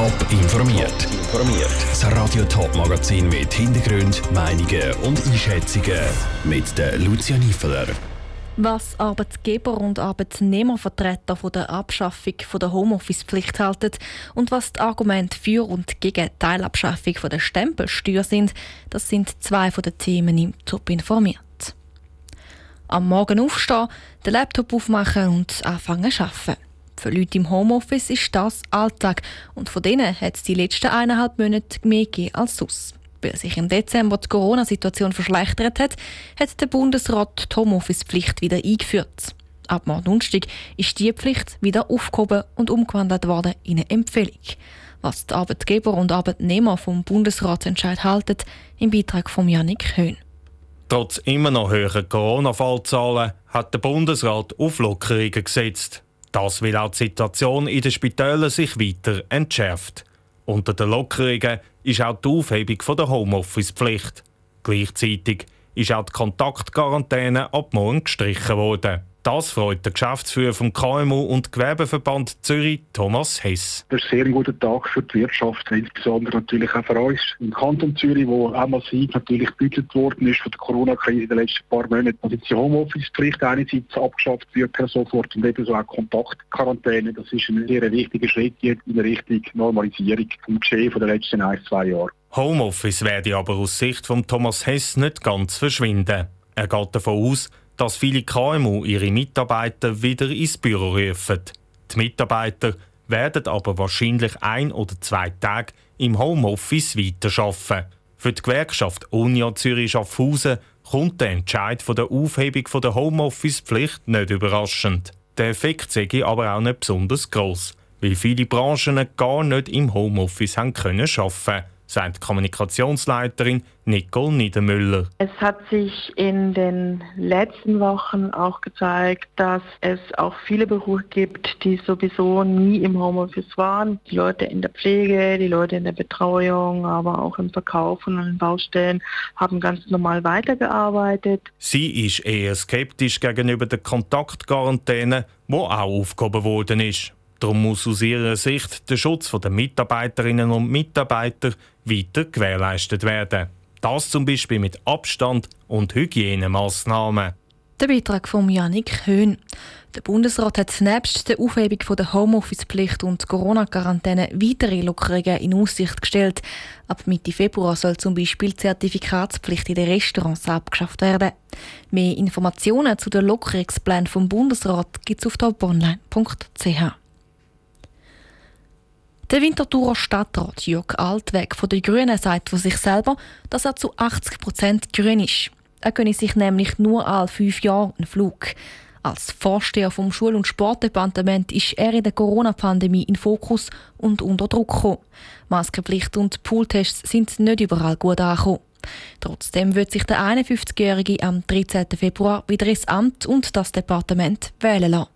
Top informiert. Informiert. Das Radio Top Magazin mit Hintergrund, Meinungen und Einschätzungen mit der Lucia Niefeler. Was Arbeitgeber und Arbeitnehmervertreter von der Abschaffung der Homeoffice-Pflicht halten und was die Argumente für und gegen die Teilabschaffung der Stempelsteuer sind, das sind zwei von den Themen im Top informiert. Am Morgen aufstehen, den Laptop aufmachen und anfangen zu arbeiten. Für Leute im Homeoffice ist das Alltag und von denen hat es die letzten eineinhalb Monate mehr gegeben als sonst. Weil sich im Dezember die Corona-Situation verschlechtert hat, hat der Bundesrat die Homeoffice-Pflicht wieder eingeführt. Ab Donnerstag ist die Pflicht wieder aufgehoben und umgewandelt worden in eine Empfehlung. Was die Arbeitgeber und Arbeitnehmer vom Bundesratsentscheid halten, im Beitrag von Janik Höhn. Trotz immer noch höherer Corona-Fallzahlen hat der Bundesrat Auflockerungen gesetzt. Das will auch die Situation in den Spitälern sich weiter entschärft. Unter den Lockerungen ist auch die Aufhebung der Homeoffice-Pflicht. Gleichzeitig ist auch die Kontaktquarantäne ab morgen gestrichen worden. Das freut der Geschäftsführer vom KMU und Gewerbeverband Zürich, Thomas Hess. Das ist ein sehr guter Tag für die Wirtschaft, insbesondere natürlich auch für uns. Im Kanton Zürich, wo auch massiv natürlich gebüttet worden ist von der Corona-Krise in den letzten paar Monaten, also die Homeoffice-Pflicht einerseits abgeschafft wird per sofort und ebenso auch Kontaktquarantäne. Das ist ein sehr wichtiger Schritt in Richtung Normalisierung vom Geschehen der letzten ein, zwei Jahre. Homeoffice werde aber aus Sicht von Thomas Hess nicht ganz verschwinden. Er geht davon aus, dass viele KMU ihre Mitarbeiter wieder ins Büro rufen. Die Mitarbeiter werden aber wahrscheinlich ein oder zwei Tage im Homeoffice weiterarbeiten. Für die Gewerkschaft Unia Zürich Schaffhausen kommt der Entscheid von der Aufhebung der Homeoffice-Pflicht nicht überraschend. Der Effekt sei aber auch nicht besonders groß, weil viele Branchen gar nicht im Homeoffice haben können arbeiten sagt Kommunikationsleiterin Nicole Niedermüller. Es hat sich in den letzten Wochen auch gezeigt, dass es auch viele Berufe gibt, die sowieso nie im Homeoffice waren. Die Leute in der Pflege, die Leute in der Betreuung, aber auch im Verkauf und an den Baustellen haben ganz normal weitergearbeitet. Sie ist eher skeptisch gegenüber der Kontaktquarantäne, wo auch aufgehoben worden ist. Darum muss aus ihrer Sicht der Schutz der Mitarbeiterinnen und Mitarbeiter weiter gewährleistet werden. Das zum Beispiel mit Abstand und Hygienemaßnahmen. Der Beitrag von Janik Höhn. Der Bundesrat hat nebst der Aufhebung der Homeoffice-Pflicht und Corona-Quarantäne weitere Lockerungen in Aussicht gestellt. Ab Mitte Februar soll zum Beispiel die Zertifikatspflicht in den Restaurants abgeschafft werden. Mehr Informationen zu den Lockerungsplänen vom Bundesrat gibt es auf toponline.ch. Der Winterthurer Stadtrat Jörg Altweg von den Grünen sagt von sich selber, dass er zu 80 Prozent grün ist. Er gönne sich nämlich nur alle fünf Jahre einen Flug. Als Vorsteher vom Schul- und Sportdepartement ist er in der Corona-Pandemie in Fokus und unter Druck gekommen. Maskenpflicht und Pooltests sind nicht überall gut angekommen. Trotzdem wird sich der 51-Jährige am 13. Februar wieder ins Amt und das Departement wählen lassen.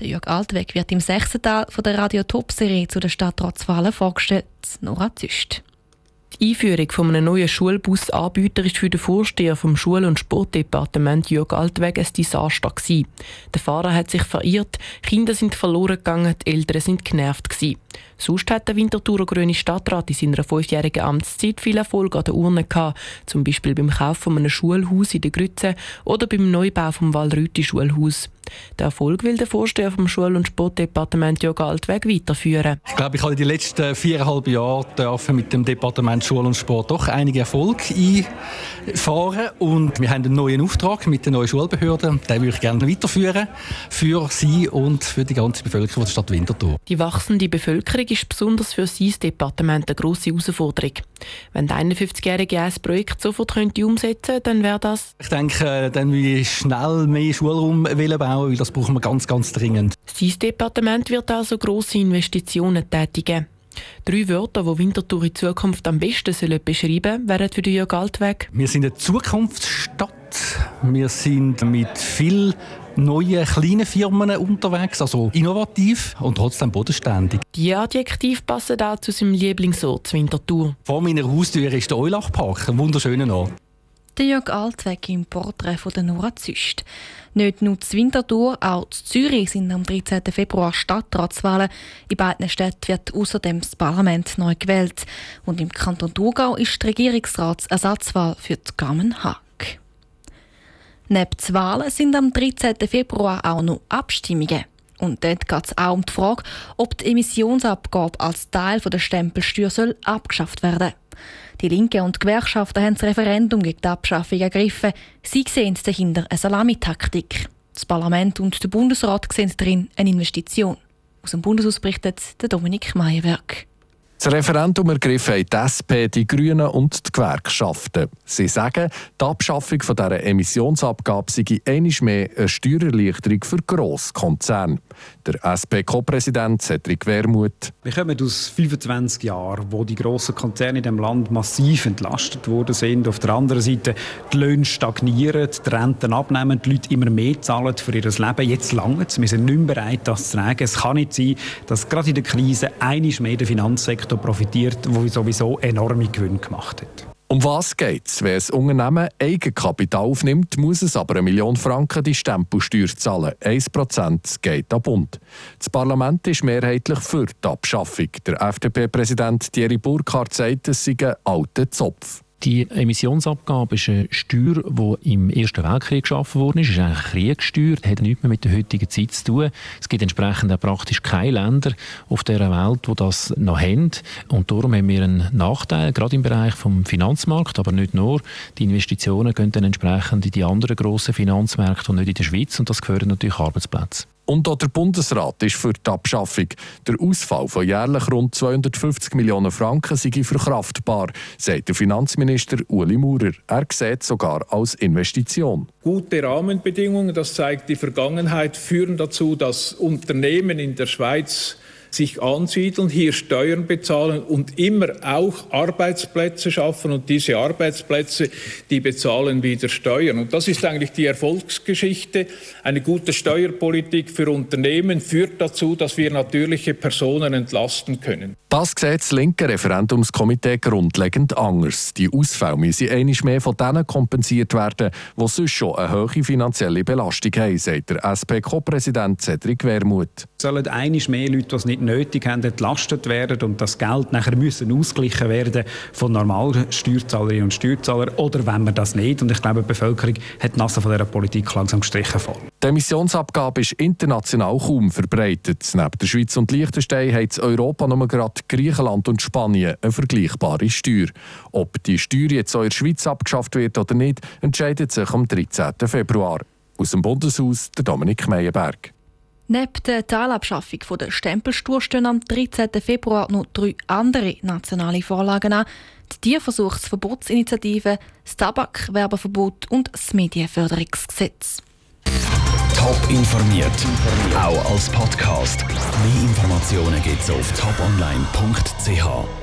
Der Jörg Altweg wird im sechsten Teil von der Radio Top Serie zu den Stadtratswahlen vorgestellt. Nora Züst. Die Einführung von einem neuen Schulbusanbieter ist für den Vorsteher vom Schul- und Sportdepartement Jörg Altweg ein Desaster gewesen. Der Fahrer hat sich verirrt, Kinder sind verloren gegangen, die Eltern sind genervt gewesen. Sonst hat der Winterthurer Grüne Stadtrat in seiner fünfjährigen Amtszeit viel Erfolg an der Urne gehabt, zum Beispiel beim Kauf von einem Schulhaus in der Grütze oder beim Neubau vom Wallrüti Schulhaus. Der Erfolg will der Vorsteher vom Schul- und Sportdepartement Jörg Altweg weiterführen. Ich glaube, ich habe in den letzten viereinhalb Jahren mit dem Departement Schule und Sport doch einige Erfolge einfahren und wir haben einen neuen Auftrag mit der neuen Schulbehörde. Den würde ich gerne weiterführen für Sie und für die ganze Bevölkerung der Stadt Winterthur. Die wachsende Bevölkerung ist besonders für sein Departement eine grosse Herausforderung. Wenn der 51-Jährige ein Projekt sofort könnte umsetzen könnte, dann wäre das... Ich denke, dann will ich schnell mehr Schulraum bauen, weil das brauchen wir ganz, ganz dringend. Sein Departement wird also grosse Investitionen tätigen. Drei Wörter, die Winterthur in Zukunft am besten sollen beschreiben wären für Jörg Altweg. Wir sind eine Zukunftsstadt. Wir sind mit viel neuen kleinen Firmen unterwegs, also innovativ und trotzdem bodenständig. Die Adjektive passen auch zu seinem Lieblingsort Winterthur. Vor meiner Haustür ist der Eulachpark, ein wunderschöner Ort. Der Jörg Altweg im Porträt von der Nora Züst. Nicht nur zu Winterthur, auch zu Zürich sind am 13. Februar Stadtratswahlen. In beiden Städten wird außerdem das Parlament neu gewählt. Und im Kanton Thurgau ist die Regierungsratsersatzwahl für die Carmen Haag. Neben den Wahlen sind am 13. Februar auch noch Abstimmungen. Und dort geht es auch um die Frage, ob die Emissionsabgabe als Teil der Stempelsteuer soll abgeschafft werden Die Linke und die Gewerkschaften haben das Referendum gegen die Abschaffung ergriffen. Sie sehen dahinter eine Salamitaktik. Das Parlament und der Bundesrat sehen darin eine Investition. Aus dem Bundeshaus berichtet Dominik Meyerwerk. Das Referendum ergriffen die SP, die Grünen und die Gewerkschaften. Sie sagen, die Abschaffung dieser Emissionsabgabe sei einmal mehr eine Steuererleichterung für Grosskonzerne. Der SP-Co-Präsident Cedric Wermuth. Wir kommen aus 25 Jahren, wo die grossen Konzerne in dem Land massiv entlastet worden sind. Auf der anderen Seite die Löhne stagnieren, die Renten abnehmen, die Leute immer mehr zahlen für ihr Leben. Jetzt lange Wir sind nicht mehr bereit, das zu tragen. Es kann nicht sein, dass gerade in der Krise einmal mehr der Finanzsektor Sektor profitiert, der sowieso enorme Gewinne gemacht hat. Um was geht es? Wenn ein Unternehmen Eigenkapital aufnimmt, muss es aber eine Million Franken die Stempelsteuer zahlen. 1% geht an Bund. Das Parlament ist mehrheitlich für die Abschaffung. Der FDP-Präsident Thierry Burkhardt sagt, es sei ein alter Zopf. Die Emissionsabgabe ist eine Steuer, die im Ersten Weltkrieg geschaffen worden ist. Es ist eine Kriegssteuer, hat nichts mehr mit der heutigen Zeit zu tun. Es gibt entsprechend auch praktisch keine Länder auf dieser Welt, die das noch haben. Und darum haben wir einen Nachteil, gerade im Bereich des Finanzmarkts, aber nicht nur. Die Investitionen gehen dann entsprechend in die anderen grossen Finanzmärkte und nicht in der Schweiz. Und das gehört natürlich Arbeitsplätze. Und auch der Bundesrat ist für die Abschaffung. Der Ausfall von jährlich rund 250 Millionen Franken sei verkraftbar, sagt der Finanzminister Uli Maurer. Er sieht sogar als Investition. Gute Rahmenbedingungen, das zeigt die Vergangenheit, führen dazu, dass Unternehmen in der Schweiz sich ansiedeln, hier Steuern bezahlen und immer auch Arbeitsplätze schaffen und diese Arbeitsplätze, die bezahlen wieder Steuern. Und das ist eigentlich die Erfolgsgeschichte. Eine gute Steuerpolitik für Unternehmen führt dazu, dass wir natürliche Personen entlasten können. Das sieht das linke Referendumskomitee grundlegend anders. Die Ausfälle müssen einmal mehr von denen kompensiert werden, die sonst schon eine hohe finanzielle Belastung haben, sagt der SP-Co-Präsident Cedric Wermuth. Sollen einmal mehr Leute, die es nicht nötig haben, entlastet werden und das Geld nachher müssen ausgleichen werden von normalen Steuerzahlerinnen und Steuerzahlern oder wenn man das nicht. Und ich glaube, die Bevölkerung hat die Nase von dieser Politik langsam gestrichen voll. Die Emissionsabgabe ist international kaum verbreitet. Neben der Schweiz und Liechtenstein hat Europa nur gerade Griechenland und Spanien eine vergleichbare Steuer. Ob die Steuer jetzt auch in der Schweiz abgeschafft wird oder nicht, entscheidet sich am 13. Februar. Aus dem Bundeshaus der Dominik Meyerberg. Neben der Teilabschaffung der Stempelsteuer stehen am 13. Februar noch drei andere nationale Vorlagen an. Die Tierversuchsverbotsinitiative, das Tabakwerbeverbot und das Medienförderungsgesetz. Top informiert, auch als Podcast. Mehr Informationen gibt es auf toponline.ch.